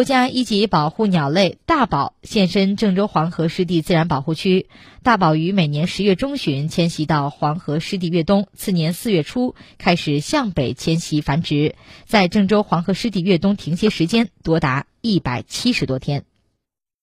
国家一级保护鸟类大宝现身郑州黄河湿地自然保护区。大宝于每年十月中旬迁徙到黄河湿地越冬，次年四月初开始向北迁徙繁殖，在郑州黄河湿地越冬停歇时间多达一百七十多天。